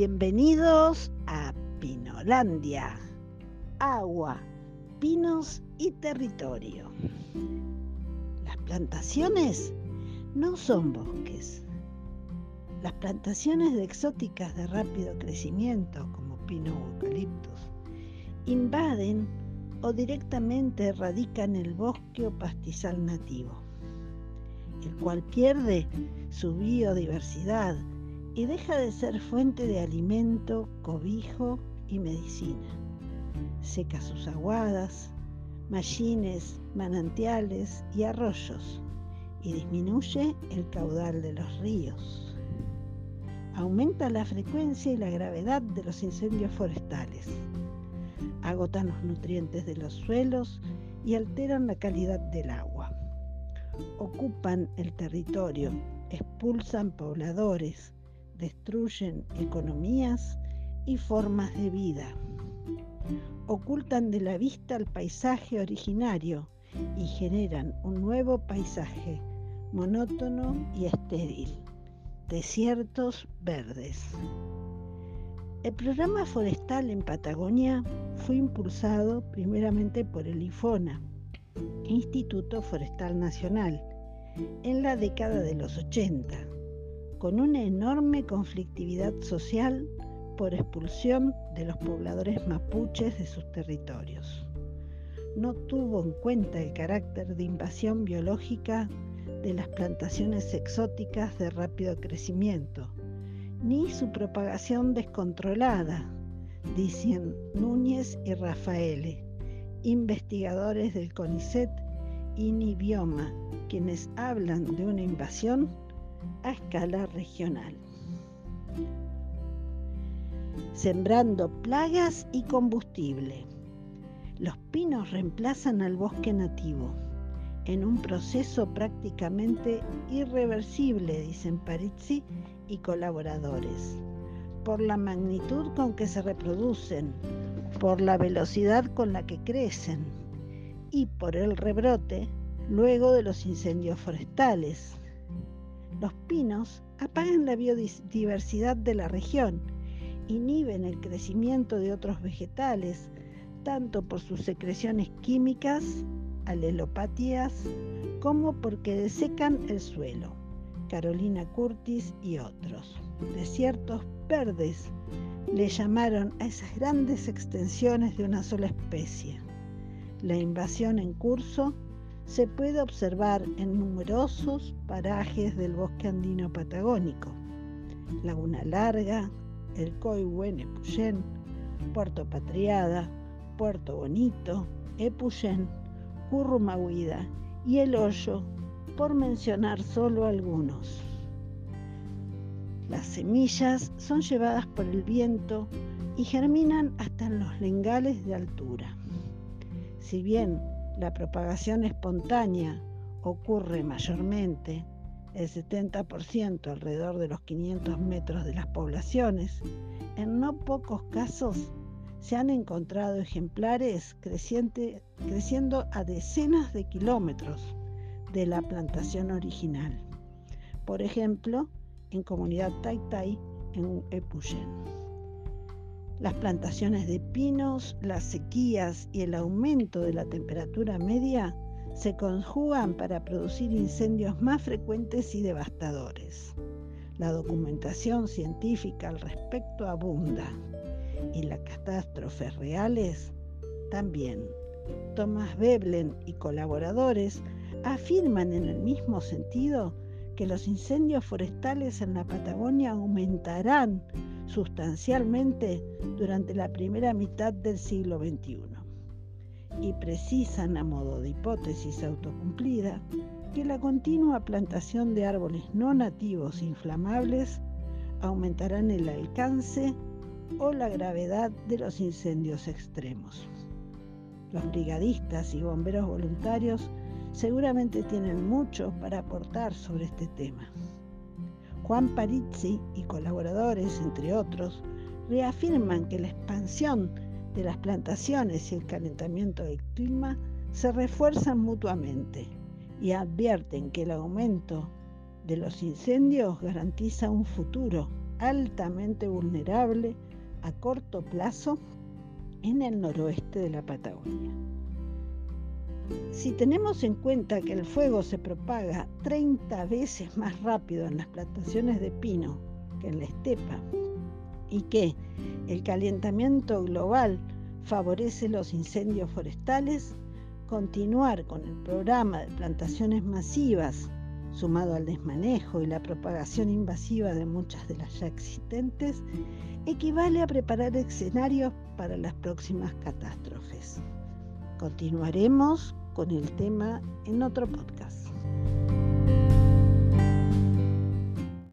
Bienvenidos a Pinolandia. Agua, pinos y territorio. Las plantaciones no son bosques. Las plantaciones de exóticas de rápido crecimiento, como pino o eucaliptus, invaden o directamente radican el bosque o pastizal nativo, el cual pierde su biodiversidad y deja de ser fuente de alimento, cobijo y medicina. Seca sus aguadas, mallines, manantiales y arroyos y disminuye el caudal de los ríos. Aumenta la frecuencia y la gravedad de los incendios forestales. Agotan los nutrientes de los suelos y alteran la calidad del agua. Ocupan el territorio, expulsan pobladores, destruyen economías y formas de vida. Ocultan de la vista el paisaje originario y generan un nuevo paisaje monótono y estéril, desiertos verdes. El programa forestal en Patagonia fue impulsado primeramente por el IFONA, Instituto Forestal Nacional, en la década de los 80 con una enorme conflictividad social por expulsión de los pobladores mapuches de sus territorios. No tuvo en cuenta el carácter de invasión biológica de las plantaciones exóticas de rápido crecimiento, ni su propagación descontrolada, dicen Núñez y Rafaele, investigadores del CONICET y Nibioma, quienes hablan de una invasión a escala regional. Sembrando plagas y combustible. Los pinos reemplazan al bosque nativo en un proceso prácticamente irreversible, dicen Parizzi y colaboradores, por la magnitud con que se reproducen, por la velocidad con la que crecen y por el rebrote luego de los incendios forestales. Los pinos apagan la biodiversidad de la región, inhiben el crecimiento de otros vegetales, tanto por sus secreciones químicas, alelopatías, como porque desecan el suelo. Carolina Curtis y otros. Desiertos verdes le llamaron a esas grandes extensiones de una sola especie. La invasión en curso se puede observar en numerosos parajes del bosque andino patagónico, Laguna Larga, el Coihuen Epuyén, Puerto Patriada, Puerto Bonito, Epuyén, Currumahuida y El Hoyo, por mencionar solo algunos. Las semillas son llevadas por el viento y germinan hasta en los lengales de altura. Si bien la propagación espontánea ocurre mayormente el 70% alrededor de los 500 metros de las poblaciones. En no pocos casos se han encontrado ejemplares creciendo a decenas de kilómetros de la plantación original. Por ejemplo, en comunidad Taitai en Epuyén. Las plantaciones de pinos, las sequías y el aumento de la temperatura media se conjugan para producir incendios más frecuentes y devastadores. La documentación científica al respecto abunda y las catástrofes reales también. Thomas Veblen y colaboradores afirman en el mismo sentido que los incendios forestales en la Patagonia aumentarán sustancialmente durante la primera mitad del siglo XXI y precisan a modo de hipótesis autocumplida que la continua plantación de árboles no nativos inflamables aumentarán el alcance o la gravedad de los incendios extremos. Los brigadistas y bomberos voluntarios seguramente tienen mucho para aportar sobre este tema. Juan Parizzi y colaboradores, entre otros, reafirman que la expansión de las plantaciones y el calentamiento del clima se refuerzan mutuamente y advierten que el aumento de los incendios garantiza un futuro altamente vulnerable a corto plazo en el noroeste de la Patagonia. Si tenemos en cuenta que el fuego se propaga 30 veces más rápido en las plantaciones de pino que en la estepa y que el calentamiento global favorece los incendios forestales, continuar con el programa de plantaciones masivas, sumado al desmanejo y la propagación invasiva de muchas de las ya existentes, equivale a preparar escenarios para las próximas catástrofes. Continuaremos con el tema en otro podcast.